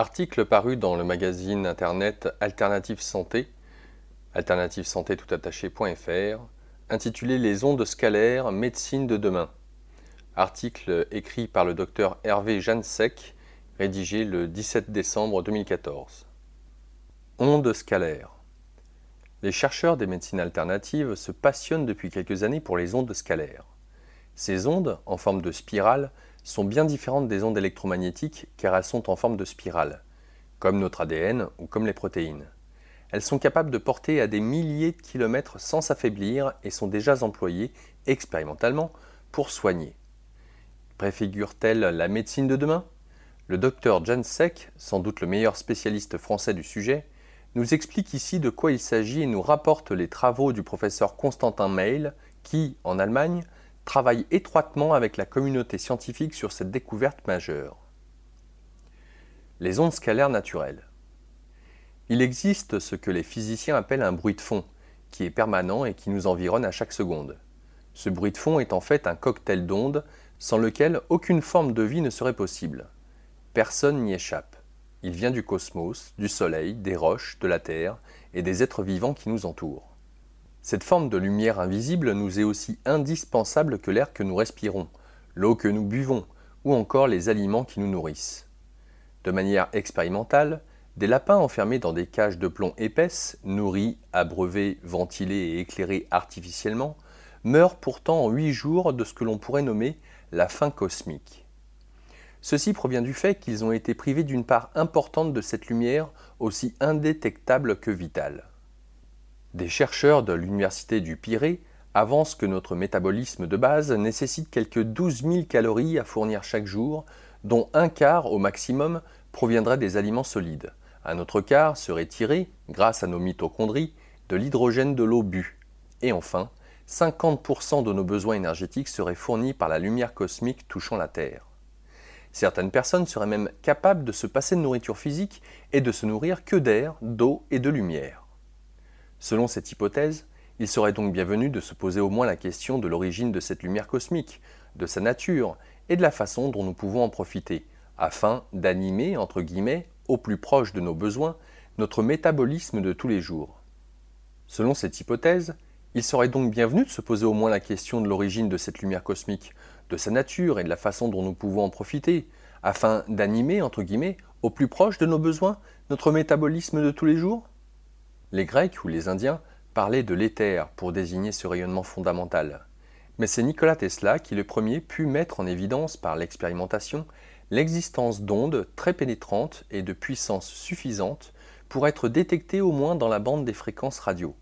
Article paru dans le magazine internet Alternative Santé, alternativesanté.fr, intitulé Les ondes scalaires, médecine de demain. Article écrit par le docteur Hervé Jansec, rédigé le 17 décembre 2014. Ondes scalaires. Les chercheurs des médecines alternatives se passionnent depuis quelques années pour les ondes scalaires. Ces ondes, en forme de spirale, sont bien différentes des ondes électromagnétiques car elles sont en forme de spirale, comme notre ADN ou comme les protéines. Elles sont capables de porter à des milliers de kilomètres sans s'affaiblir et sont déjà employées expérimentalement pour soigner. Préfigure-t-elle la médecine de demain? Le docteur Jansek, sans doute le meilleur spécialiste français du sujet, nous explique ici de quoi il s'agit et nous rapporte les travaux du professeur Constantin Meil, qui, en Allemagne, travaille étroitement avec la communauté scientifique sur cette découverte majeure. Les ondes scalaires naturelles. Il existe ce que les physiciens appellent un bruit de fond, qui est permanent et qui nous environne à chaque seconde. Ce bruit de fond est en fait un cocktail d'ondes sans lequel aucune forme de vie ne serait possible. Personne n'y échappe. Il vient du cosmos, du Soleil, des roches, de la Terre et des êtres vivants qui nous entourent. Cette forme de lumière invisible nous est aussi indispensable que l'air que nous respirons, l'eau que nous buvons, ou encore les aliments qui nous nourrissent. De manière expérimentale, des lapins enfermés dans des cages de plomb épaisses, nourris, abreuvés, ventilés et éclairés artificiellement, meurent pourtant en huit jours de ce que l'on pourrait nommer la faim cosmique. Ceci provient du fait qu'ils ont été privés d'une part importante de cette lumière aussi indétectable que vitale. Des chercheurs de l'Université du Pirée avancent que notre métabolisme de base nécessite quelques 12 000 calories à fournir chaque jour, dont un quart au maximum proviendrait des aliments solides. Un autre quart serait tiré, grâce à nos mitochondries, de l'hydrogène de l'eau bue. Et enfin, 50% de nos besoins énergétiques seraient fournis par la lumière cosmique touchant la Terre. Certaines personnes seraient même capables de se passer de nourriture physique et de se nourrir que d'air, d'eau et de lumière. Selon cette hypothèse, il serait donc bienvenu de se poser au moins la question de l'origine de cette lumière cosmique, de sa nature et de la façon dont nous pouvons en profiter, afin d'animer, entre guillemets, au plus proche de nos besoins, notre métabolisme de tous les jours. Selon cette hypothèse, il serait donc bienvenu de se poser au moins la question de l'origine de cette lumière cosmique, de sa nature et de la façon dont nous pouvons en profiter, afin d'animer, entre guillemets, au plus proche de nos besoins, notre métabolisme de tous les jours? Les Grecs ou les Indiens parlaient de l'éther pour désigner ce rayonnement fondamental. Mais c'est Nikola Tesla qui le premier put mettre en évidence par l'expérimentation l'existence d'ondes très pénétrantes et de puissance suffisante pour être détectées au moins dans la bande des fréquences radio.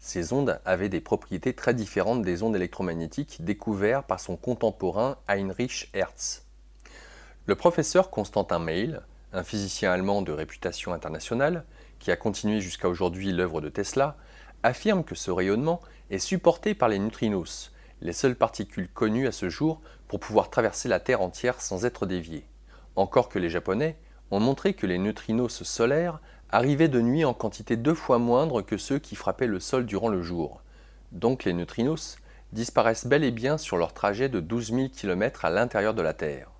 Ces ondes avaient des propriétés très différentes des ondes électromagnétiques découvertes par son contemporain Heinrich Hertz. Le professeur Constantin Meil, un physicien allemand de réputation internationale, qui a continué jusqu'à aujourd'hui l'œuvre de Tesla, affirme que ce rayonnement est supporté par les neutrinos, les seules particules connues à ce jour pour pouvoir traverser la Terre entière sans être déviées. Encore que les Japonais ont montré que les neutrinos solaires arrivaient de nuit en quantité deux fois moindre que ceux qui frappaient le sol durant le jour. Donc les neutrinos disparaissent bel et bien sur leur trajet de 12 000 km à l'intérieur de la Terre.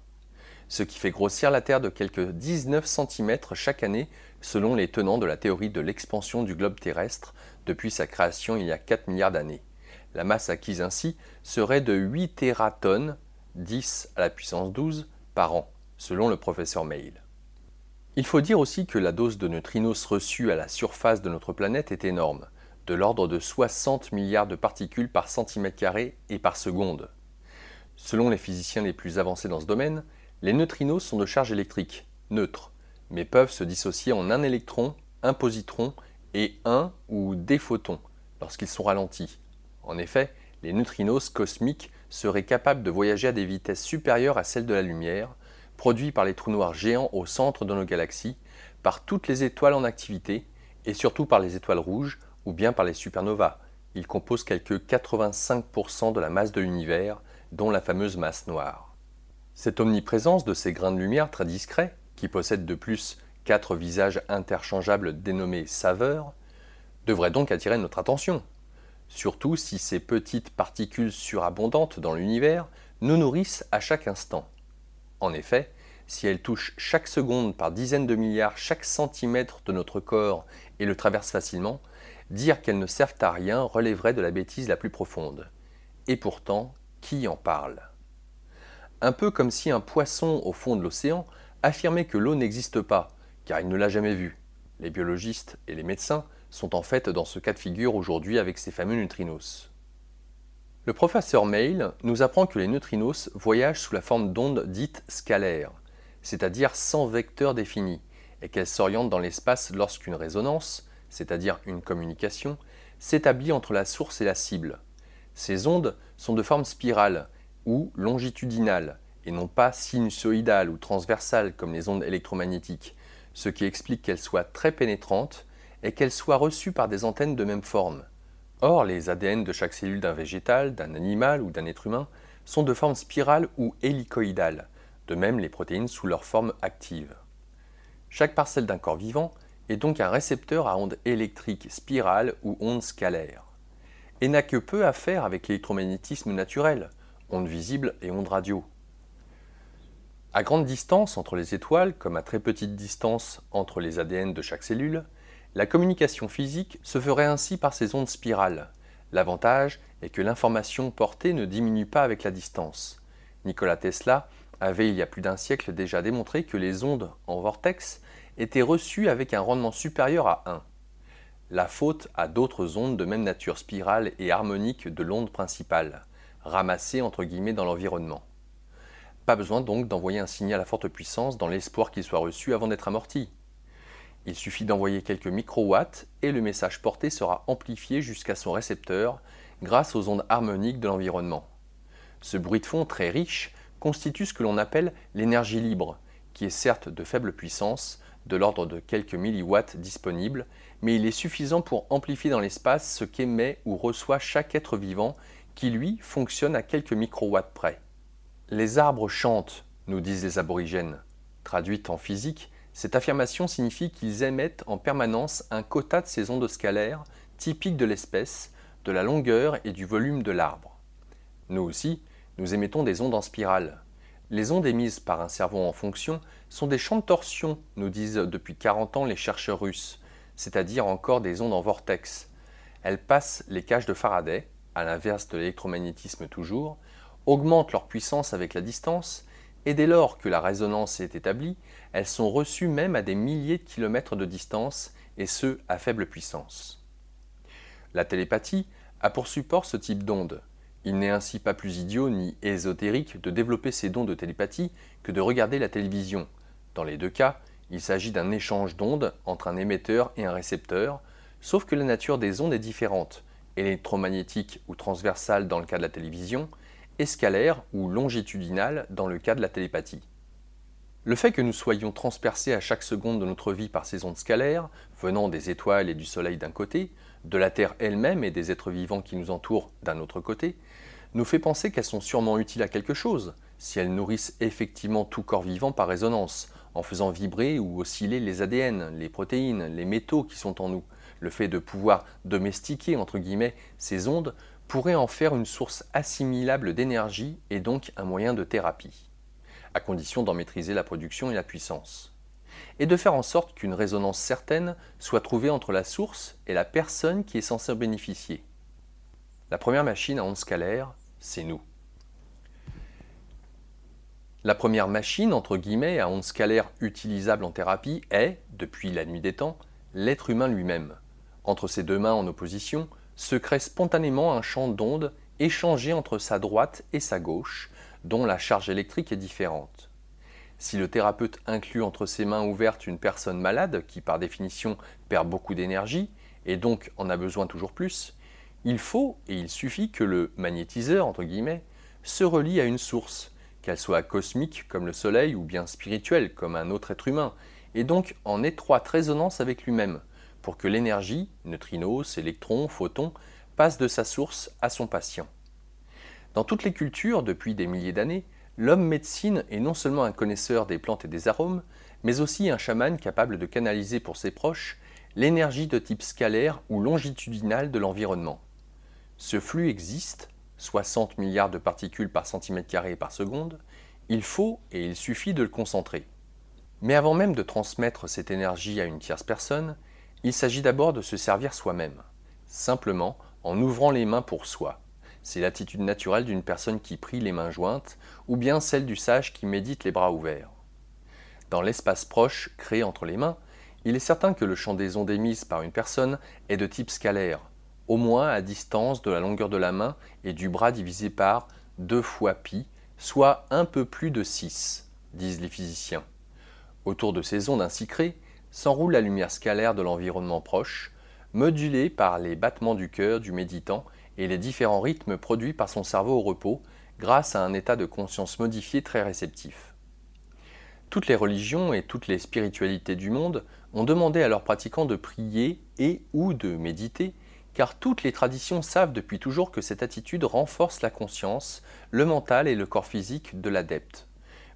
Ce qui fait grossir la Terre de quelques 19 cm chaque année selon les tenants de la théorie de l'expansion du globe terrestre depuis sa création il y a 4 milliards d'années. La masse acquise ainsi serait de 8 tératonnes, 10 à la puissance 12, par an, selon le professeur Meil. Il faut dire aussi que la dose de neutrinos reçue à la surface de notre planète est énorme, de l'ordre de 60 milliards de particules par centimètre carré et par seconde. Selon les physiciens les plus avancés dans ce domaine, les neutrinos sont de charge électrique, neutre, mais peuvent se dissocier en un électron, un positron et un ou des photons lorsqu'ils sont ralentis. En effet, les neutrinos cosmiques seraient capables de voyager à des vitesses supérieures à celles de la lumière, produits par les trous noirs géants au centre de nos galaxies, par toutes les étoiles en activité, et surtout par les étoiles rouges ou bien par les supernovas. Ils composent quelques 85% de la masse de l'univers, dont la fameuse masse noire. Cette omniprésence de ces grains de lumière très discrets, qui possèdent de plus quatre visages interchangeables dénommés saveurs, devrait donc attirer notre attention, surtout si ces petites particules surabondantes dans l'univers nous nourrissent à chaque instant. En effet, si elles touchent chaque seconde par dizaines de milliards chaque centimètre de notre corps et le traversent facilement, dire qu'elles ne servent à rien relèverait de la bêtise la plus profonde. Et pourtant, qui en parle? Un peu comme si un poisson au fond de l'océan affirmait que l'eau n'existe pas, car il ne l'a jamais vue. Les biologistes et les médecins sont en fait dans ce cas de figure aujourd'hui avec ces fameux neutrinos. Le professeur Mail nous apprend que les neutrinos voyagent sous la forme d'ondes dites scalaires, c'est-à-dire sans vecteur défini, et qu'elles s'orientent dans l'espace lorsqu'une résonance, c'est-à-dire une communication, s'établit entre la source et la cible. Ces ondes sont de forme spirale ou longitudinale, et non pas sinusoïdale ou transversale comme les ondes électromagnétiques, ce qui explique qu'elles soient très pénétrantes et qu'elles soient reçues par des antennes de même forme. Or, les ADN de chaque cellule d'un végétal, d'un animal ou d'un être humain sont de forme spirale ou hélicoïdale, de même les protéines sous leur forme active. Chaque parcelle d'un corps vivant est donc un récepteur à ondes électriques spirales ou ondes scalaires, et n'a que peu à faire avec l'électromagnétisme naturel, ondes visibles et ondes radio. À grande distance entre les étoiles, comme à très petite distance entre les ADN de chaque cellule, la communication physique se ferait ainsi par ces ondes spirales. L'avantage est que l'information portée ne diminue pas avec la distance. Nikola Tesla avait il y a plus d'un siècle déjà démontré que les ondes en vortex étaient reçues avec un rendement supérieur à 1. La faute à d'autres ondes de même nature spirale et harmonique de l'onde principale, ramassées entre guillemets dans l'environnement. Pas besoin donc d'envoyer un signal à forte puissance dans l'espoir qu'il soit reçu avant d'être amorti. Il suffit d'envoyer quelques microwatts et le message porté sera amplifié jusqu'à son récepteur grâce aux ondes harmoniques de l'environnement. Ce bruit de fond très riche constitue ce que l'on appelle l'énergie libre, qui est certes de faible puissance, de l'ordre de quelques milliwatts disponibles, mais il est suffisant pour amplifier dans l'espace ce qu'émet ou reçoit chaque être vivant qui, lui, fonctionne à quelques microwatts près. Les arbres chantent, nous disent les aborigènes. Traduite en physique, cette affirmation signifie qu'ils émettent en permanence un quota de ces ondes scalaires typiques de l'espèce, de la longueur et du volume de l'arbre. Nous aussi, nous émettons des ondes en spirale. Les ondes émises par un cerveau en fonction sont des champs de torsion, nous disent depuis 40 ans les chercheurs russes, c'est-à-dire encore des ondes en vortex. Elles passent les cages de Faraday, à l'inverse de l'électromagnétisme toujours, augmentent leur puissance avec la distance et dès lors que la résonance est établie, elles sont reçues même à des milliers de kilomètres de distance, et ce, à faible puissance. La télépathie a pour support ce type d'onde. Il n'est ainsi pas plus idiot ni ésotérique de développer ces dons de télépathie que de regarder la télévision. Dans les deux cas, il s'agit d'un échange d'ondes entre un émetteur et un récepteur, sauf que la nature des ondes est différente, électromagnétique ou transversale dans le cas de la télévision, escalaire ou longitudinale dans le cas de la télépathie. Le fait que nous soyons transpercés à chaque seconde de notre vie par ces ondes scalaires, venant des étoiles et du Soleil d'un côté, de la Terre elle-même et des êtres vivants qui nous entourent d'un autre côté, nous fait penser qu'elles sont sûrement utiles à quelque chose, si elles nourrissent effectivement tout corps vivant par résonance, en faisant vibrer ou osciller les ADN, les protéines, les métaux qui sont en nous. Le fait de pouvoir domestiquer, entre guillemets, ces ondes pourrait en faire une source assimilable d'énergie et donc un moyen de thérapie, à condition d'en maîtriser la production et la puissance, et de faire en sorte qu'une résonance certaine soit trouvée entre la source et la personne qui est censée en bénéficier. La première machine à ondes scalaires, c'est nous. La première machine, entre guillemets, à ondes scalaires utilisable en thérapie est, depuis la nuit des temps, l'être humain lui-même. Entre ses deux mains en opposition, se crée spontanément un champ d'ondes échangé entre sa droite et sa gauche, dont la charge électrique est différente. Si le thérapeute inclut entre ses mains ouvertes une personne malade, qui par définition perd beaucoup d'énergie, et donc en a besoin toujours plus, il faut et il suffit que le magnétiseur, entre guillemets, se relie à une source, qu'elle soit cosmique comme le Soleil ou bien spirituelle comme un autre être humain, et donc en étroite résonance avec lui-même, pour que l'énergie, neutrinos, électrons, photons, passe de sa source à son patient. Dans toutes les cultures, depuis des milliers d'années, l'homme médecine est non seulement un connaisseur des plantes et des arômes, mais aussi un chaman capable de canaliser pour ses proches l'énergie de type scalaire ou longitudinal de l'environnement. Ce flux existe, 60 milliards de particules par centimètre carré par seconde, Il faut et il suffit de le concentrer. Mais avant même de transmettre cette énergie à une tierce personne, il s'agit d'abord de se servir soi-même, simplement en ouvrant les mains pour soi. C'est l'attitude naturelle d'une personne qui prie les mains jointes, ou bien celle du sage qui médite les bras ouverts. Dans l'espace proche créé entre les mains, il est certain que le champ des ondes émises par une personne est de type scalaire, au moins à distance de la longueur de la main et du bras divisé par 2 fois pi, soit un peu plus de 6, disent les physiciens. Autour de ces ondes ainsi créées, s'enroule la lumière scalaire de l'environnement proche, modulée par les battements du cœur du méditant et les différents rythmes produits par son cerveau au repos grâce à un état de conscience modifié très réceptif. Toutes les religions et toutes les spiritualités du monde ont demandé à leurs pratiquants de prier et ou de méditer, car toutes les traditions savent depuis toujours que cette attitude renforce la conscience, le mental et le corps physique de l'adepte.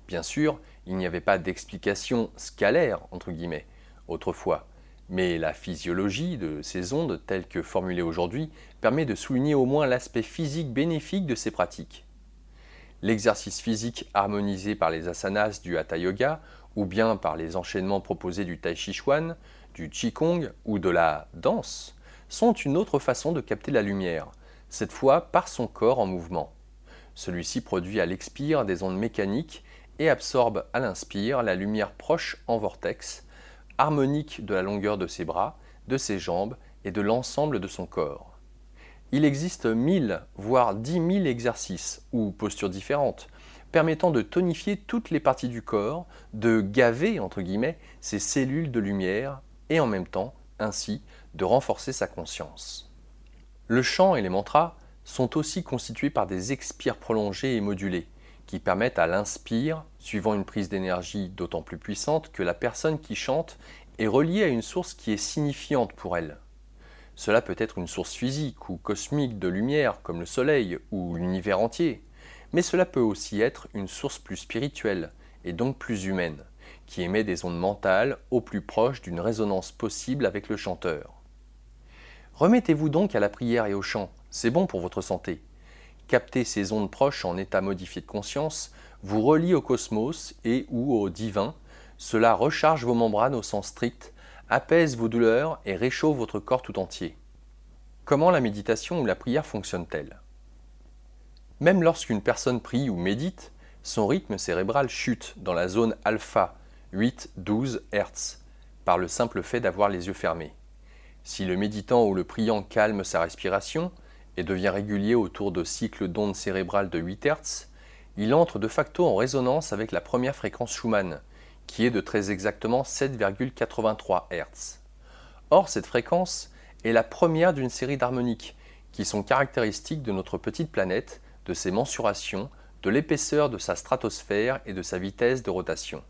Bien sûr, il n'y avait pas d'explication scalaire, entre guillemets, autrefois. Mais la physiologie de ces ondes, telles que formulées aujourd'hui, permet de souligner au moins l'aspect physique bénéfique de ces pratiques. L'exercice physique harmonisé par les asanas du Hatha Yoga ou bien par les enchaînements proposés du Tai Chi Chuan, du Qigong ou de la danse sont une autre façon de capter la lumière, cette fois par son corps en mouvement. Celui-ci produit à l'expire des ondes mécaniques et absorbe à l'inspire la lumière proche en vortex, harmonique de la longueur de ses bras, de ses jambes et de l'ensemble de son corps. Il existe mille, voire dix mille exercices ou postures différentes permettant de tonifier toutes les parties du corps, de gaver, entre guillemets, ces cellules de lumière et en même temps, ainsi, de renforcer sa conscience. Le chant et les mantras sont aussi constitués par des expires prolongés et modulés, qui permettent à l'inspire, suivant une prise d'énergie d'autant plus puissante que la personne qui chante est reliée à une source qui est signifiante pour elle. Cela peut être une source physique ou cosmique de lumière comme le soleil ou l'univers entier, mais cela peut aussi être une source plus spirituelle et donc plus humaine, qui émet des ondes mentales au plus proche d'une résonance possible avec le chanteur. Remettez-vous donc à la prière et au chant, c'est bon pour votre santé. Capter ces ondes proches en état modifié de conscience vous relie au cosmos et ou au divin. Cela recharge vos membranes au sens strict, apaise vos douleurs et réchauffe votre corps tout entier. Comment la méditation ou la prière fonctionne-t-elle? Même lorsqu'une personne prie ou médite, son rythme cérébral chute dans la zone alpha, 8-12 Hz, par le simple fait d'avoir les yeux fermés. Si le méditant ou le priant calme sa respiration, et devient régulier autour de cycles d'ondes cérébrales de 8 Hz, il entre de facto en résonance avec la première fréquence Schumann, qui est de très exactement 7,83 Hz. Or, cette fréquence est la première d'une série d'harmoniques qui sont caractéristiques de notre petite planète, de ses mensurations, de l'épaisseur de sa stratosphère et de sa vitesse de rotation.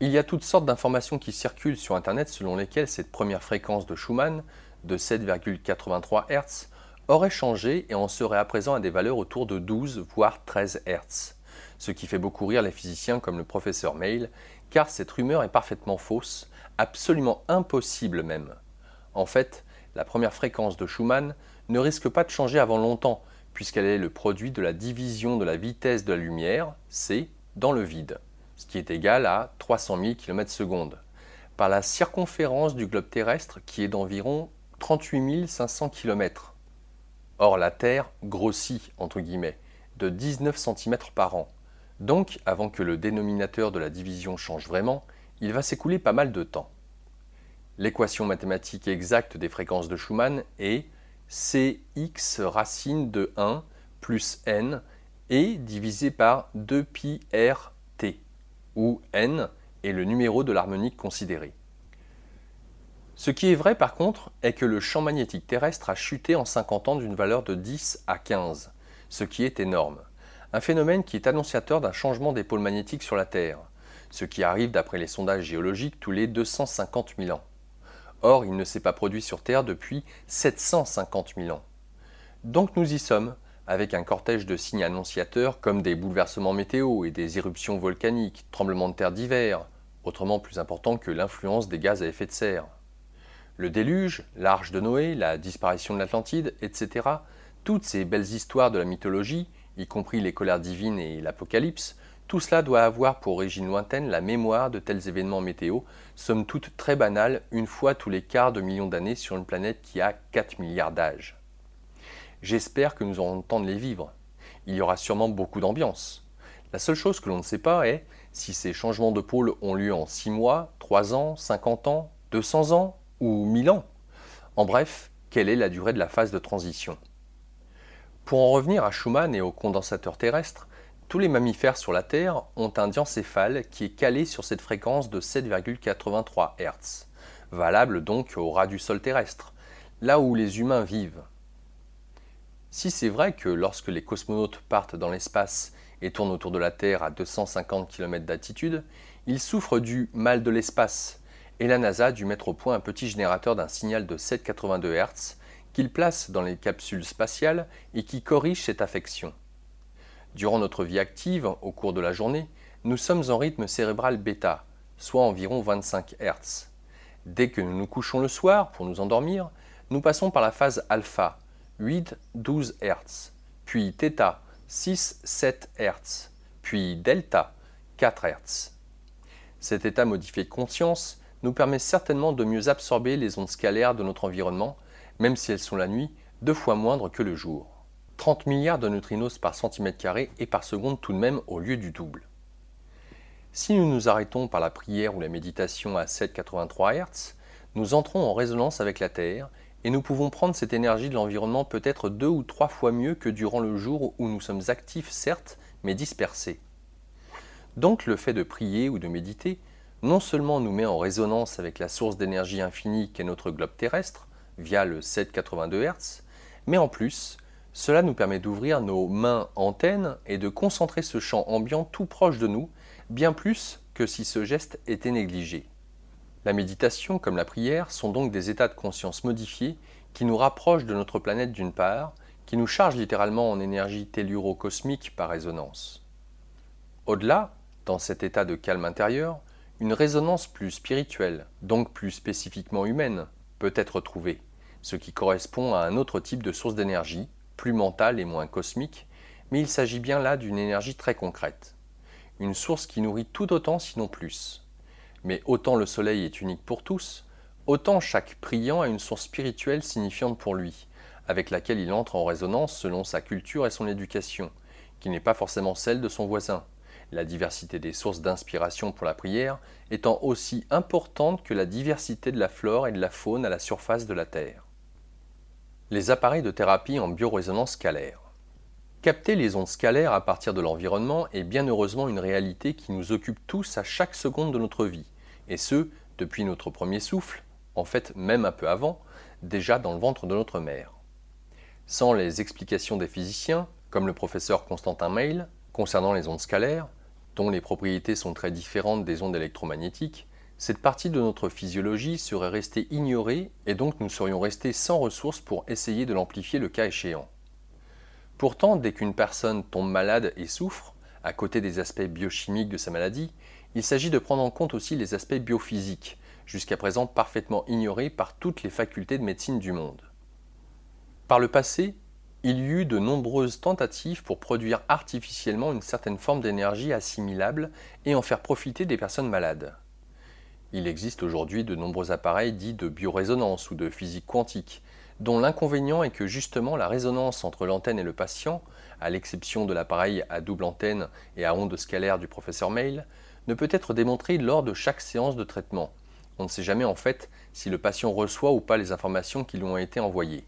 Il y a toutes sortes d'informations qui circulent sur Internet selon lesquelles cette première fréquence de Schumann, de 7,83 Hz, aurait changé et en serait à présent à des valeurs autour de 12 voire 13 Hz, ce qui fait beaucoup rire les physiciens comme le professeur Mail, car cette rumeur est parfaitement fausse, absolument impossible même. En fait, la première fréquence de Schumann ne risque pas de changer avant longtemps, puisqu'elle est le produit de la division de la vitesse de la lumière, c, dans le vide, ce qui est égal à 300 000 km/s, par la circonférence du globe terrestre qui est d'environ 38 500 km. Or, la Terre grossit, entre guillemets, de 19 cm par an. Donc, avant que le dénominateur de la division change vraiment, il va s'écouler pas mal de temps. L'équation mathématique exacte des fréquences de Schumann est Cx racine de 1 plus n et divisé par 2pi rt, où n est le numéro de l'harmonique considérée. Ce qui est vrai par contre est que le champ magnétique terrestre a chuté en 50 ans d'une valeur de 10 à 15, ce qui est énorme. Un phénomène qui est annonciateur d'un changement des pôles magnétiques sur la Terre, ce qui arrive d'après les sondages géologiques tous les 250 000 ans. Or, il ne s'est pas produit sur Terre depuis 750 000 ans. Donc nous y sommes, avec un cortège de signes annonciateurs comme des bouleversements météo et des éruptions volcaniques, tremblements de terre divers, autrement plus importants que l'influence des gaz à effet de serre le déluge, l'arche de Noé, la disparition de l'Atlantide, etc., toutes ces belles histoires de la mythologie, y compris les colères divines et l'Apocalypse, Tout cela doit avoir pour origine lointaine la mémoire de tels événements météo, somme toute très banals, une fois tous les quarts de millions d'années sur une planète qui a 4 milliards d'âges. J'espère que nous aurons le temps de les vivre. Il y aura sûrement beaucoup d'ambiance. La seule chose que l'on ne sait pas est si ces changements de pôle ont lieu en 6 mois, 3 ans, 50 ans, 200 ans ou 1000 ans. En bref, quelle est la durée de la phase de transition? Pour en revenir à Schumann et aux condensateurs terrestres, tous les mammifères sur la Terre ont un diencéphale qui est calé sur cette fréquence de 7,83 Hz, valable donc au ras du sol terrestre, là où les humains vivent. Si c'est vrai que lorsque les cosmonautes partent dans l'espace et tournent autour de la Terre à 250 km d'altitude, ils souffrent du mal de l'espace, et la NASA a dû mettre au point un petit générateur d'un signal de 7,82 Hz qu'il place dans les capsules spatiales et qui corrige cette affection. Durant notre vie active, au cours de la journée, nous sommes en rythme cérébral bêta, soit environ 25 Hz. Dès que nous nous couchons le soir pour nous endormir, nous passons par la phase alpha, 8-12 Hz, puis θ, 6-7 Hz, puis delta, 4 Hz. Cet état modifié de conscience nous permet certainement de mieux absorber les ondes scalaires de notre environnement, même si elles sont la nuit deux fois moindres que le jour. 30 milliards de neutrinos par centimètre carré et par seconde tout de même au lieu du double. Si nous nous arrêtons par la prière ou la méditation à 7,83 Hz, nous entrons en résonance avec la Terre et nous pouvons prendre cette énergie de l'environnement peut-être deux ou trois fois mieux que durant le jour où nous sommes actifs certes, mais dispersés. Donc le fait de prier ou de méditer non seulement nous met en résonance avec la source d'énergie infinie qu'est notre globe terrestre, via le 782 Hz, mais en plus cela nous permet d'ouvrir nos mains antennes et de concentrer ce champ ambiant tout proche de nous, bien plus que si ce geste était négligé. La méditation comme la prière sont donc des états de conscience modifiés qui nous rapprochent de notre planète d'une part, qui nous chargent littéralement en énergie telluro-cosmique par résonance. Au-delà, dans cet état de calme intérieur, une résonance plus spirituelle, donc plus spécifiquement humaine, peut être trouvée, ce qui correspond à un autre type de source d'énergie, plus mentale et moins cosmique, mais il s'agit bien là d'une énergie très concrète. Une source qui nourrit tout autant, sinon plus. Mais autant le soleil est unique pour tous, autant chaque priant a une source spirituelle signifiante pour lui, avec laquelle il entre en résonance selon sa culture et son éducation, qui n'est pas forcément celle de son voisin, la diversité des sources d'inspiration pour la prière étant aussi importante que la diversité de la flore et de la faune à la surface de la Terre les appareils de thérapie en biorésonance scalaire. Capter les ondes scalaires à partir de l'environnement est bien heureusement une réalité qui nous occupe tous à chaque seconde de notre vie, et ce, depuis notre premier souffle, en fait même un peu avant, déjà dans le ventre de notre mère. Sans les explications des physiciens, comme le professeur Constantin Meil, concernant les ondes scalaires, dont les propriétés sont très différentes des ondes électromagnétiques, cette partie de notre physiologie serait restée ignorée et donc nous serions restés sans ressources pour essayer de l'amplifier le cas échéant. Pourtant, dès qu'une personne tombe malade et souffre, à côté des aspects biochimiques de sa maladie, il s'agit de prendre en compte aussi les aspects biophysiques, jusqu'à présent parfaitement ignorés par toutes les facultés de médecine du monde. Par le passé, il y eut de nombreuses tentatives pour produire artificiellement une certaine forme d'énergie assimilable et en faire profiter des personnes malades. Il existe aujourd'hui de nombreux appareils dits de biorésonance ou de physique quantique, dont l'inconvénient est que justement la résonance entre l'antenne et le patient, à l'exception de l'appareil à double antenne et à ondes scalaires du professeur Mail, ne peut être démontrée lors de chaque séance de traitement. On ne sait jamais en fait si le patient reçoit ou pas les informations qui lui ont été envoyées.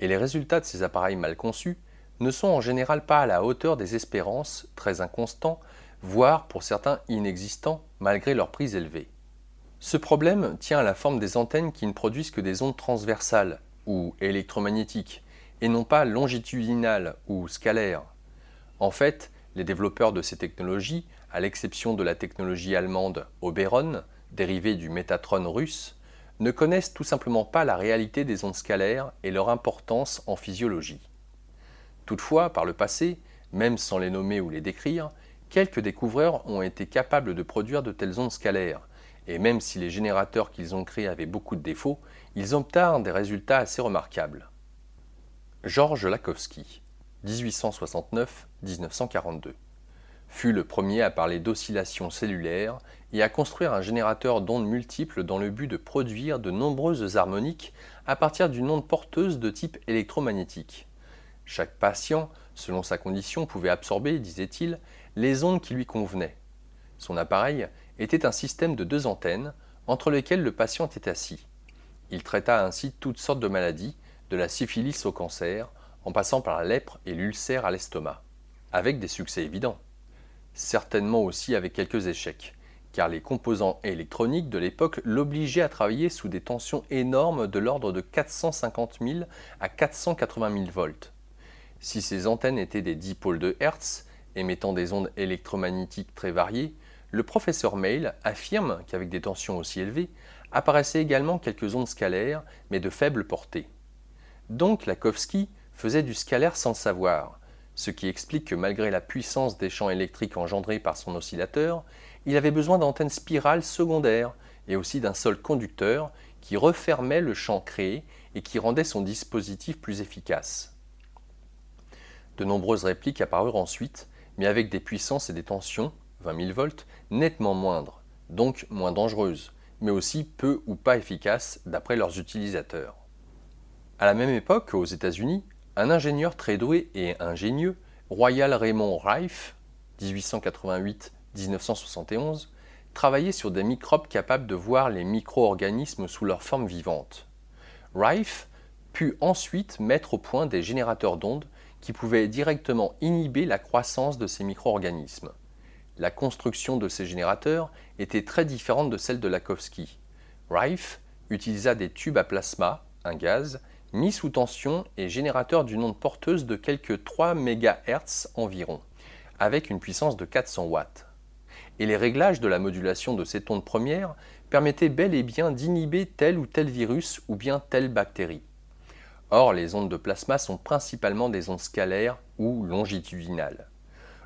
Et les résultats de ces appareils mal conçus ne sont en général pas à la hauteur des espérances, très inconstants, voire pour certains inexistants malgré leur prix élevé. Ce problème tient à la forme des antennes qui ne produisent que des ondes transversales ou électromagnétiques et non pas longitudinales ou scalaires. En fait, les développeurs de ces technologies, à l'exception de la technologie allemande Oberon, dérivée du métatron russe, ne connaissent tout simplement pas la réalité des ondes scalaires et leur importance en physiologie. Toutefois, par le passé, même sans les nommer ou les décrire, quelques découvreurs ont été capables de produire de telles ondes scalaires, et même si les générateurs qu'ils ont créés avaient beaucoup de défauts, ils obtinrent des résultats assez remarquables. Georges Lakowski, 1869-1942. fut le premier à parler d'oscillation cellulaire et à construire un générateur d'ondes multiples dans le but de produire de nombreuses harmoniques à partir d'une onde porteuse de type électromagnétique. Chaque patient, selon sa condition, pouvait absorber, disait-il, les ondes qui lui convenaient. Son appareil était un système de deux antennes entre lesquelles le patient était assis. Il traita ainsi toutes sortes de maladies, de la syphilis au cancer, en passant par la lèpre et l'ulcère à l'estomac, avec des succès évidents. Certainement aussi avec quelques échecs, car les composants électroniques de l'époque l'obligeaient à travailler sous des tensions énormes de l'ordre de 450 000 à 480 000 volts. Si ces antennes étaient des dipôles de Hertz, émettant des ondes électromagnétiques très variées, le professeur Mail affirme qu'avec des tensions aussi élevées, apparaissaient également quelques ondes scalaires, mais de faible portée. Donc Lakowski faisait du scalaire sans le savoir, ce qui explique que malgré la puissance des champs électriques engendrés par son oscillateur, il avait besoin d'antennes spirales secondaires et aussi d'un sol conducteur qui refermait le champ créé et qui rendait son dispositif plus efficace. De nombreuses répliques apparurent ensuite, mais avec des puissances et des tensions, 20 000 volts, nettement moindres, donc moins dangereuses, mais aussi peu ou pas efficaces d'après leurs utilisateurs. À la même époque, aux États-Unis, un ingénieur très doué et ingénieux, Royal Raymond Rife, 1888-1971, travaillait sur des microbes capables de voir les micro-organismes sous leur forme vivante. Rife put ensuite mettre au point des générateurs d'ondes qui pouvaient directement inhiber la croissance de ces micro-organismes. La construction de ces générateurs était très différente de celle de Lakowski. Rife utilisa des tubes à plasma, un gaz, mis sous tension et générateur d'une onde porteuse de quelques 3 MHz environ, avec une puissance de 400 watts. Et les réglages de la modulation de cette onde première permettaient bel et bien d'inhiber tel ou tel virus ou bien telle bactérie. Or, les ondes de plasma sont principalement des ondes scalaires ou longitudinales.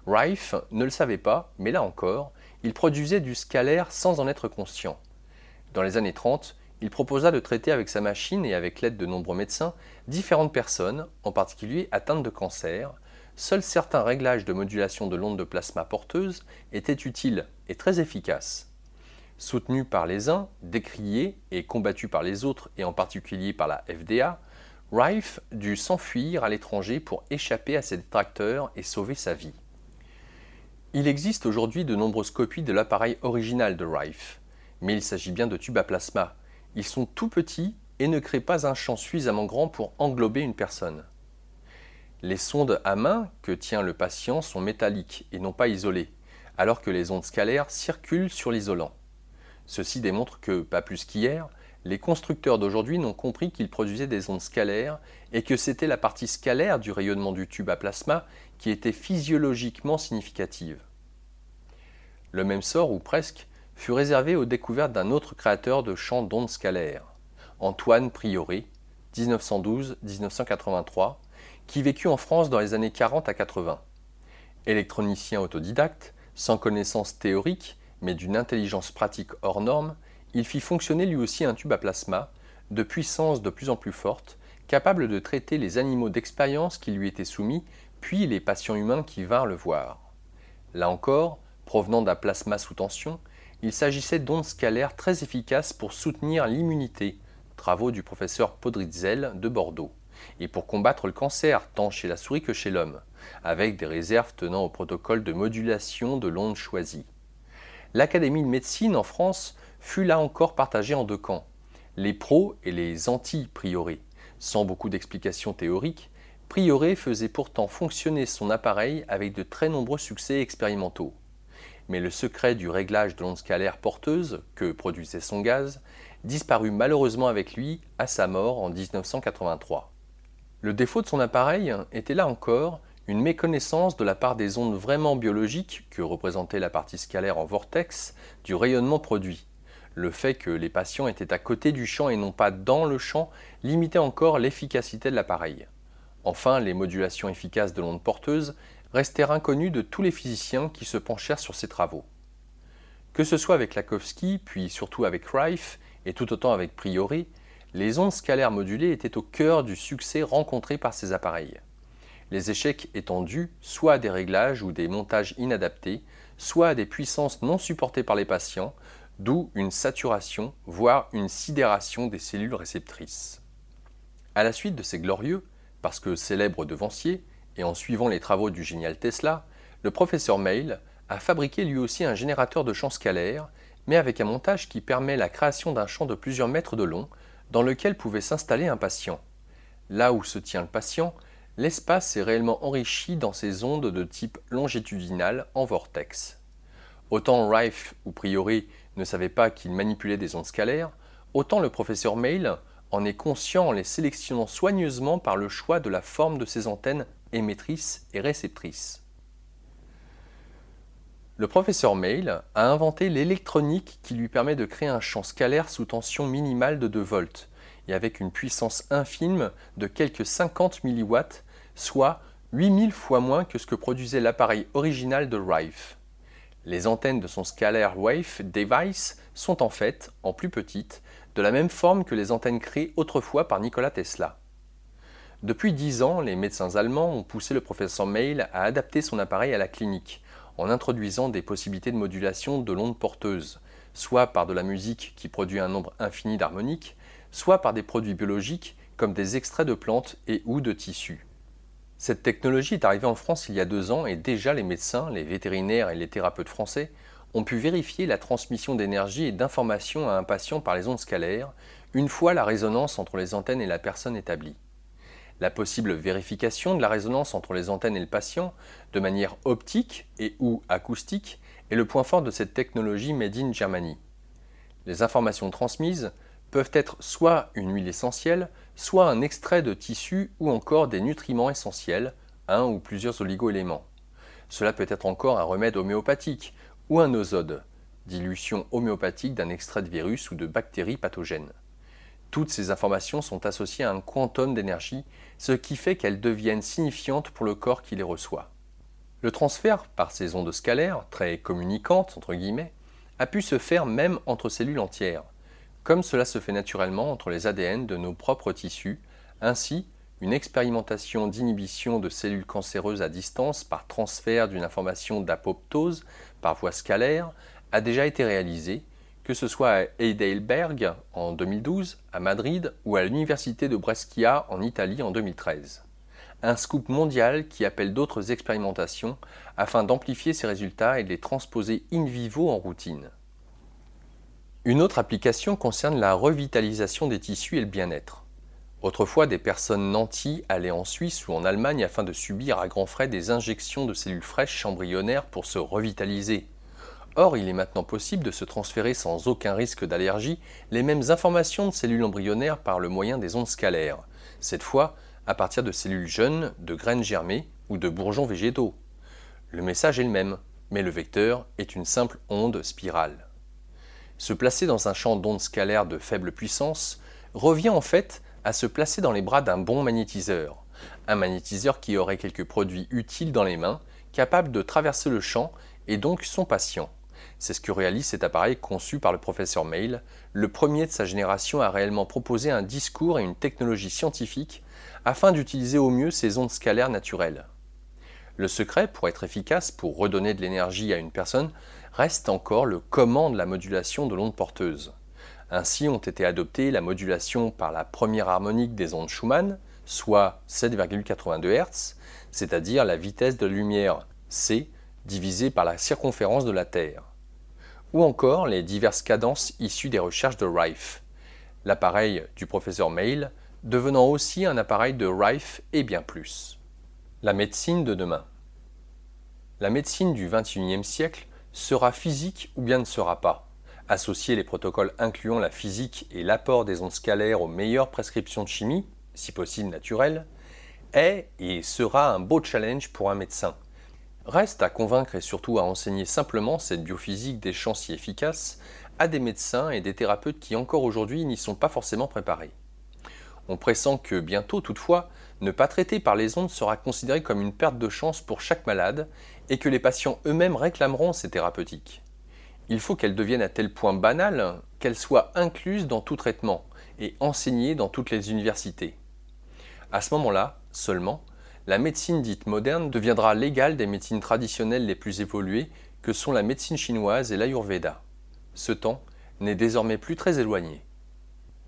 Rife ne le savait pas, mais là encore, il produisait du scalaire sans en être conscient. Dans les années 30, il proposa de traiter avec sa machine et avec l'aide de nombreux médecins différentes personnes, en particulier atteintes de cancer. Seuls certains réglages de modulation de l'onde de plasma porteuse étaient utiles et très efficaces. Soutenu par les uns, décrié et combattu par les autres, et en particulier par la FDA, Rife dut s'enfuir à l'étranger pour échapper à ses détracteurs et sauver sa vie. Il existe aujourd'hui de nombreuses copies de l'appareil original de Rife, mais il s'agit bien de tubes à plasma, ils sont tout petits et ne créent pas un champ suffisamment grand pour englober une personne. Les sondes à main que tient le patient sont métalliques et non pas isolées, alors que les ondes scalaires circulent sur l'isolant. Ceci démontre que, pas plus qu'hier, les constructeurs d'aujourd'hui n'ont compris qu'ils produisaient des ondes scalaires et que c'était la partie scalaire du rayonnement du tube à plasma qui était physiologiquement significative. Le même sort, ou presque, fut réservé aux découvertes d'un autre créateur de champs d'ondes scalaires, Antoine Prioré, 1912-1983, qui vécut en France dans les années 40 à 80. Électronicien autodidacte, sans connaissance théorique, mais d'une intelligence pratique hors norme, il fit fonctionner lui aussi un tube à plasma, de puissance de plus en plus forte, capable de traiter les animaux d'expérience qui lui étaient soumis, puis les patients humains qui vinrent le voir. Là encore, provenant d'un plasma sous tension, il s'agissait d'ondes scalaires très efficaces pour soutenir l'immunité, travaux du professeur Podritzel de Bordeaux, et pour combattre le cancer tant chez la souris que chez l'homme, avec des réserves tenant au protocole de modulation de l'onde choisie. L'Académie de médecine en France fut là encore partagée en deux camps, les pros et les anti-priorés. Sans beaucoup d'explications théoriques, Prioré faisait pourtant fonctionner son appareil avec de très nombreux succès expérimentaux mais le secret du réglage de l'onde scalaire porteuse que produisait son gaz disparut malheureusement avec lui à sa mort en 1983. Le défaut de son appareil était là encore une méconnaissance de la part des ondes vraiment biologiques que représentait la partie scalaire en vortex du rayonnement produit. Le fait que les patients étaient à côté du champ et non pas dans le champ limitait encore l'efficacité de l'appareil. Enfin, les modulations efficaces de l'onde porteuse restèrent inconnus de tous les physiciens qui se penchèrent sur ces travaux. Que ce soit avec Lakowski, puis surtout avec Rife, et tout autant avec Priori, les ondes scalaires modulées étaient au cœur du succès rencontré par ces appareils. les échecs étant dus soit à des réglages ou des montages inadaptés, soit à des puissances non supportées par les patients, d'où une saturation, voire une sidération des cellules réceptrices. À la suite de ces glorieux, parce que célèbre devancier, et en suivant les travaux du génial Tesla, le professeur Mail a fabriqué lui aussi un générateur de champs scalaires, mais avec un montage qui permet la création d'un champ de plusieurs mètres de long, dans lequel pouvait s'installer un patient. Là où se tient le patient, l'espace est réellement enrichi dans ces ondes de type longitudinal en vortex. Autant Rife ou Priori ne savait pas qu'il manipulait des ondes scalaires, autant le professeur Mail en est conscient en les sélectionnant soigneusement par le choix de la forme de ses antennes émettrices et réceptrices. Le professeur Mail a inventé l'électronique qui lui permet de créer un champ scalaire sous tension minimale de 2 volts et avec une puissance infime de quelques 50 mW, soit 8000 fois moins que ce que produisait l'appareil original de Rife. Les antennes de son Scalaire Wave Device sont en fait, en plus petites, de la même forme que les antennes créées autrefois par Nikola Tesla. Depuis dix ans, les médecins allemands ont poussé le professeur Meil à adapter son appareil à la clinique, en introduisant des possibilités de modulation de l'onde porteuse, soit par de la musique qui produit un nombre infini d'harmoniques, soit par des produits biologiques comme des extraits de plantes et ou de tissus. Cette technologie est arrivée en France il y a deux ans et déjà les médecins, les vétérinaires et les thérapeutes français ont pu vérifier la transmission d'énergie et d'informations à un patient par les ondes scalaires, une fois la résonance entre les antennes et la personne établie. La possible vérification de la résonance entre les antennes et le patient, de manière optique et ou acoustique, est le point fort de cette technologie made in Germany. Les informations transmises peuvent être soit une huile essentielle, soit un extrait de tissu ou encore des nutriments essentiels, un ou plusieurs oligoéléments. Cela peut être encore un remède homéopathique ou un ozode, dilution homéopathique d'un extrait de virus ou de bactéries pathogènes. Toutes ces informations sont associées à un quantum d'énergie, ce qui fait qu'elles deviennent signifiantes pour le corps qui les reçoit. Le transfert par ces ondes scalaires, très communicantes entre guillemets, a pu se faire même entre cellules entières comme cela se fait naturellement entre les ADN de nos propres tissus. Ainsi, une expérimentation d'inhibition de cellules cancéreuses à distance par transfert d'une information d'apoptose par voie scalaire a déjà été réalisée, que ce soit à Heidelberg en 2012, à Madrid ou à l'université de Brescia en Italie en 2013. Un scoop mondial qui appelle d'autres expérimentations afin d'amplifier ces résultats et de les transposer in vivo en routine. Une autre application concerne la revitalisation des tissus et le bien-être. Autrefois, des personnes nanties allaient en Suisse ou en Allemagne afin de subir à grands frais des injections de cellules fraîches embryonnaires pour se revitaliser. Or, il est maintenant possible de se transférer sans aucun risque d'allergie les mêmes informations de cellules embryonnaires par le moyen des ondes scalaires, cette fois à partir de cellules jeunes, de graines germées ou de bourgeons végétaux. Le message est le même, mais le vecteur est une simple onde spirale. Se placer dans un champ d'ondes scalaires de faible puissance revient en fait à se placer dans les bras d'un bon magnétiseur. Un magnétiseur qui aurait quelques produits utiles dans les mains, capable de traverser le champ et donc son patient. C'est ce que réalise cet appareil conçu par le professeur Mail, le premier de sa génération à réellement proposer un discours et une technologie scientifique afin d'utiliser au mieux ces ondes scalaires naturelles. Le secret, pour être efficace, pour redonner de l'énergie à une personne, reste encore le comment de la modulation de l'onde porteuse. Ainsi ont été adoptées la modulation par la première harmonique des ondes Schumann, soit 7,82 Hz, c'est-à-dire la vitesse de lumière c divisée par la circonférence de la Terre. Ou encore les diverses cadences issues des recherches de Rife, l'appareil du professeur Mail devenant aussi un appareil de Rife et bien plus. La médecine de demain. La médecine du XXIe siècle sera physique ou bien ne sera pas. Associer les protocoles incluant la physique et l'apport des ondes scalaires aux meilleures prescriptions de chimie, si possible naturelles, est et sera un beau challenge pour un médecin. Reste à convaincre et surtout à enseigner simplement cette biophysique des champs si efficaces à des médecins et des thérapeutes qui encore aujourd'hui n'y sont pas forcément préparés. On pressent que bientôt, toutefois, ne pas traiter par les ondes sera considéré comme une perte de chance pour chaque malade et que les patients eux-mêmes réclameront ces thérapeutiques. Il faut qu'elles deviennent à tel point banales qu'elles soient incluses dans tout traitement et enseignées dans toutes les universités. À ce moment-là, seulement, la médecine dite moderne deviendra l'égale des médecines traditionnelles les plus évoluées que sont la médecine chinoise et l'ayurveda. Ce temps n'est désormais plus très éloigné.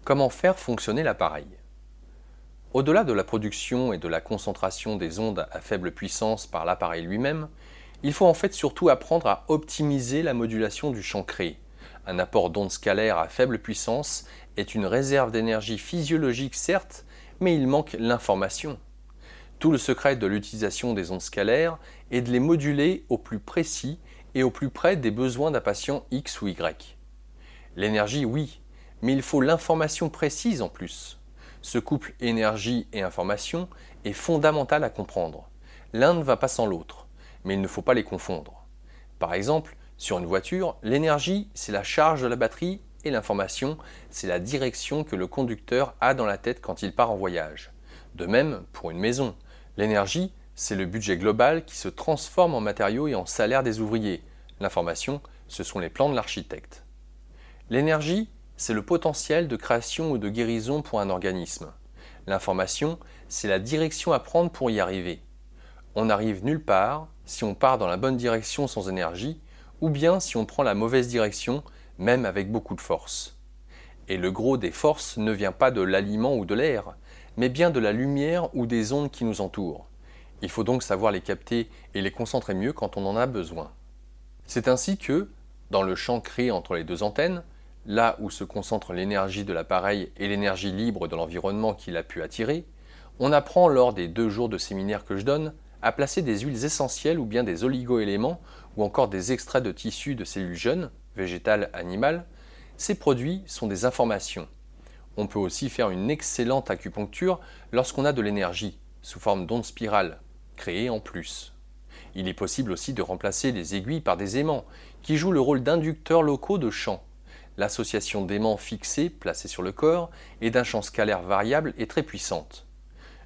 Comment faire fonctionner l'appareil? Au-delà de la production et de la concentration des ondes à faible puissance par l'appareil lui-même, il faut en fait surtout apprendre à optimiser la modulation du champ créé. Un apport d'ondes scalaires à faible puissance est une réserve d'énergie physiologique certes, mais il manque l'information. Tout le secret de l'utilisation des ondes scalaires est de les moduler au plus précis et au plus près des besoins d'un patient X ou Y. L'énergie, oui, mais il faut l'information précise en plus. Ce couple énergie et information est fondamental à comprendre. L'un ne va pas sans l'autre, mais il ne faut pas les confondre. Par exemple, sur une voiture, l'énergie, c'est la charge de la batterie et l'information, c'est la direction que le conducteur a dans la tête quand il part en voyage. De même, pour une maison, L'énergie, c'est le budget global qui se transforme en matériaux et en salaire des ouvriers. L'information, ce sont les plans de l'architecte. L'énergie, c'est le potentiel de création ou de guérison pour un organisme. L'information, c'est la direction à prendre pour y arriver. On n'arrive nulle part si on part dans la bonne direction sans énergie, ou bien si on prend la mauvaise direction, même avec beaucoup de force. Et le gros des forces ne vient pas de l'aliment ou de l'air, mais bien de la lumière ou des ondes qui nous entourent. Il faut donc savoir les capter et les concentrer mieux quand on en a besoin. C'est ainsi que, dans le champ créé entre les deux antennes, là où se concentre l'énergie de l'appareil et l'énergie libre de l'environnement qu'il a pu attirer, on apprend lors des deux jours de séminaire que je donne à placer des huiles essentielles ou bien des oligo-éléments ou encore des extraits de tissus de cellules jeunes, végétales, animales. Ces produits sont des informations on peut aussi faire une excellente acupuncture lorsqu'on a de l'énergie, sous forme d'ondes spirales, créées en plus. Il est possible aussi de remplacer les aiguilles par des aimants, qui jouent le rôle d'inducteurs locaux de champ. L'association d'aimants fixés, placés sur le corps, et d'un champ scalaire variable est très puissante.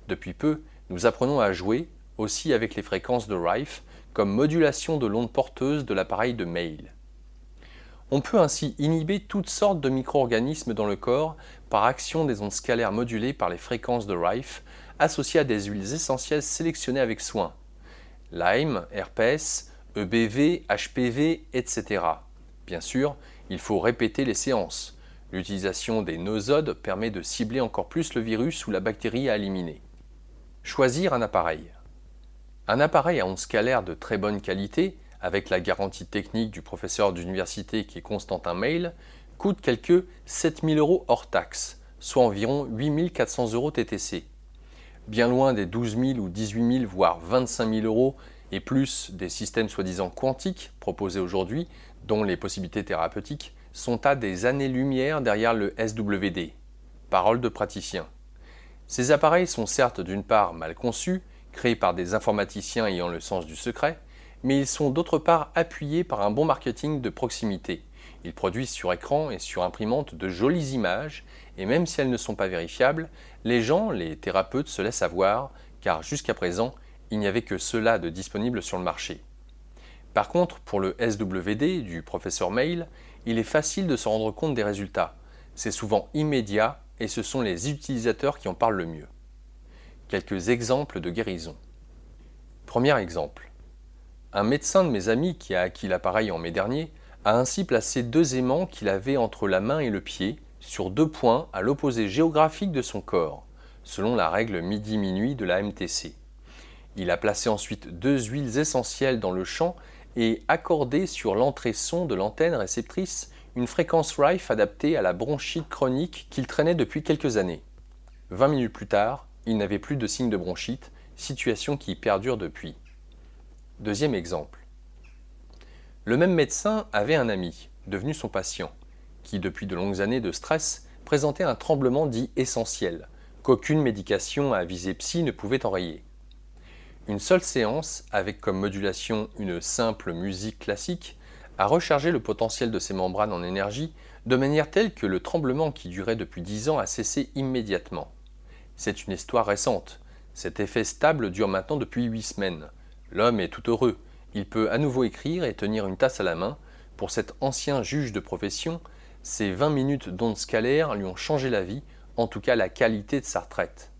Depuis peu, nous apprenons à jouer aussi avec les fréquences de Rife comme modulation de l'onde porteuse de l'appareil de mail. On peut ainsi inhiber toutes sortes de micro-organismes dans le corps par action des ondes scalaires modulées par les fréquences de Rife associées à des huiles essentielles sélectionnées avec soin. Lyme, herpès, EBV, HPV, etc. Bien sûr, il faut répéter les séances. L'utilisation des nosodes permet de cibler encore plus le virus ou la bactérie à éliminer. Choisir un appareil. Un appareil à ondes scalaires de très bonne qualité avec la garantie technique du professeur d'université qui est Constantin Mail, coûte quelques 7000 euros hors taxe, soit environ 8400 euros TTC. Bien loin des 12 000 ou 18 000, voire 25 000 euros et plus des systèmes soi-disant quantiques proposés aujourd'hui, dont les possibilités thérapeutiques sont à des années-lumière derrière le SWD. Parole de praticien. Ces appareils sont certes d'une part mal conçus, créés par des informaticiens ayant le sens du secret, mais ils sont d'autre part appuyés par un bon marketing de proximité. Ils produisent sur écran et sur imprimante de jolies images, et même si elles ne sont pas vérifiables, les gens, les thérapeutes se laissent avoir, car jusqu'à présent, il n'y avait que cela de disponible sur le marché. Par contre, pour le SWD du professeur Mail, il est facile de se rendre compte des résultats. C'est souvent immédiat et ce sont les utilisateurs qui en parlent le mieux. Quelques exemples de guérison. Premier exemple. Un médecin de mes amis qui a acquis l'appareil en mai dernier a ainsi placé deux aimants qu'il avait entre la main et le pied sur deux points à l'opposé géographique de son corps, selon la règle midi-minuit de la MTC. Il a placé ensuite deux huiles essentielles dans le champ et accordé sur l'entrée son de l'antenne réceptrice une fréquence RIFE adaptée à la bronchite chronique qu'il traînait depuis quelques années. Vingt minutes plus tard, il n'avait plus de signes de bronchite, situation qui perdure depuis. Deuxième exemple. Le même médecin avait un ami, devenu son patient, qui depuis de longues années de stress présentait un tremblement dit essentiel, qu'aucune médication à visée psy ne pouvait enrayer. Une seule séance, avec comme modulation une simple musique classique, a rechargé le potentiel de ses membranes en énergie de manière telle que le tremblement qui durait depuis dix ans a cessé immédiatement. C'est une histoire récente. Cet effet stable dure maintenant depuis huit semaines. L'homme est tout heureux. Il peut à nouveau écrire et tenir une tasse à la main. Pour cet ancien juge de profession, ces 20 minutes d'ondes scalaires lui ont changé la vie, en tout cas la qualité de sa retraite.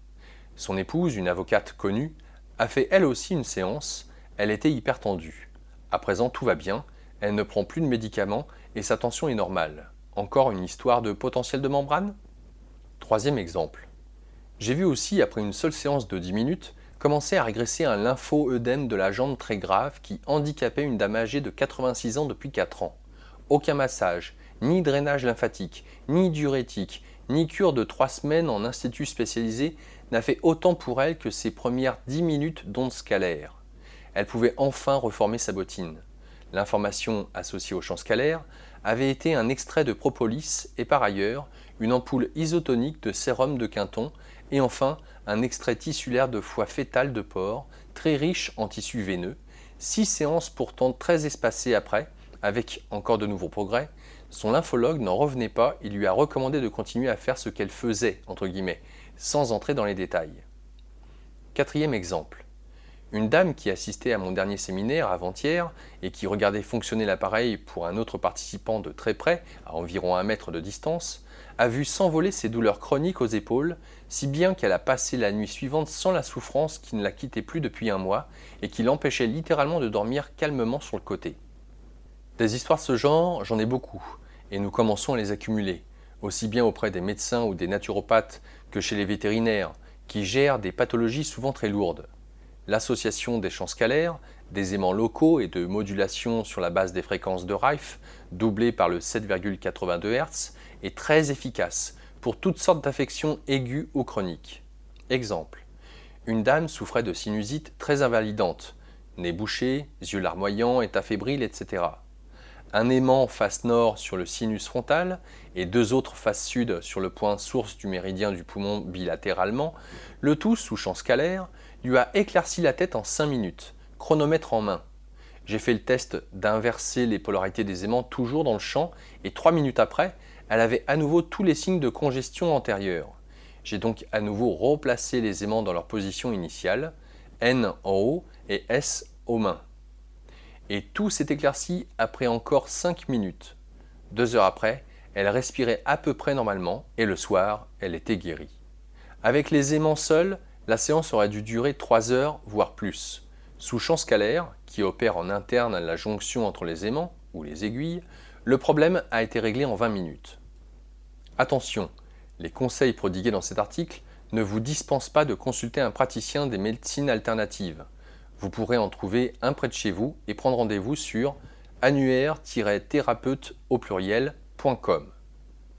Son épouse, une avocate connue, a fait elle aussi une séance, elle était hyper tendue. À présent tout va bien, elle ne prend plus de médicaments et sa tension est normale. Encore une histoire de potentiel de membrane? Troisième exemple. J'ai vu aussi, après une seule séance de 10 minutes, commencer à régresser un lympho-œdème de la jambe très grave qui handicapait une dame âgée de 86 ans depuis 4 ans. Aucun massage, ni drainage lymphatique, ni diurétique, ni cure de 3 semaines en institut spécialisé n'a fait autant pour elle que ses premières 10 minutes d'ondes scalaires. Elle pouvait enfin reformer sa bottine. L'information associée au champ scalaire avait été un extrait de propolis et par ailleurs une ampoule isotonique de sérum de Quinton et enfin un extrait tissulaire de foie fétal de porc très riche en tissu veineux, six séances pourtant très espacées après, avec encore de nouveaux progrès, son lymphologue n'en revenait pas et lui a recommandé de continuer à faire ce qu'elle faisait, entre guillemets, sans entrer dans les détails. Quatrième exemple. Une dame qui assistait à mon dernier séminaire avant-hier et qui regardait fonctionner l'appareil pour un autre participant de très près, à environ un mètre de distance, a vu s'envoler ses douleurs chroniques aux épaules, si bien qu'elle a passé la nuit suivante sans la souffrance qui ne la quittait plus depuis un mois et qui l'empêchait littéralement de dormir calmement sur le côté. Des histoires de ce genre, j'en ai beaucoup, et nous commençons à les accumuler, aussi bien auprès des médecins ou des naturopathes que chez les vétérinaires, qui gèrent des pathologies souvent très lourdes l'association des champs scalaires, des aimants locaux et de modulation sur la base des fréquences de Rife, doublée par le 7,82 Hz, est très efficace pour toutes sortes d'affections aiguës ou chroniques. Exemple. Une dame souffrait de sinusite très invalidante, nez bouché, yeux larmoyants, état fébrile, etc. Un aimant face nord sur le sinus frontal et deux autres face sud sur le point source du méridien du poumon bilatéralement, le tout sous champ scalaire, lui a éclairci la tête en 5 minutes, chronomètre en main. J'ai fait le test d'inverser les polarités des aimants toujours dans le champ et 3 minutes après, elle avait à nouveau tous les signes de congestion antérieure. J'ai donc à nouveau replacé les aimants dans leur position initiale, N en haut et S aux mains. Et tout s'est éclairci après encore 5 minutes. Deux heures après, elle respirait à peu près normalement et le soir, elle était guérie. Avec les aimants seuls, la séance aurait dû durer 3 heures, voire plus. Sous champ scalaire, qui opère en interne à la jonction entre les aimants, ou les aiguilles, le problème a été réglé en 20 minutes. Attention, les conseils prodigués dans cet article ne vous dispensent pas de consulter un praticien des médecines alternatives. Vous pourrez en trouver un près de chez vous et prendre rendez-vous sur annuaire-thérapeute pluriel.com.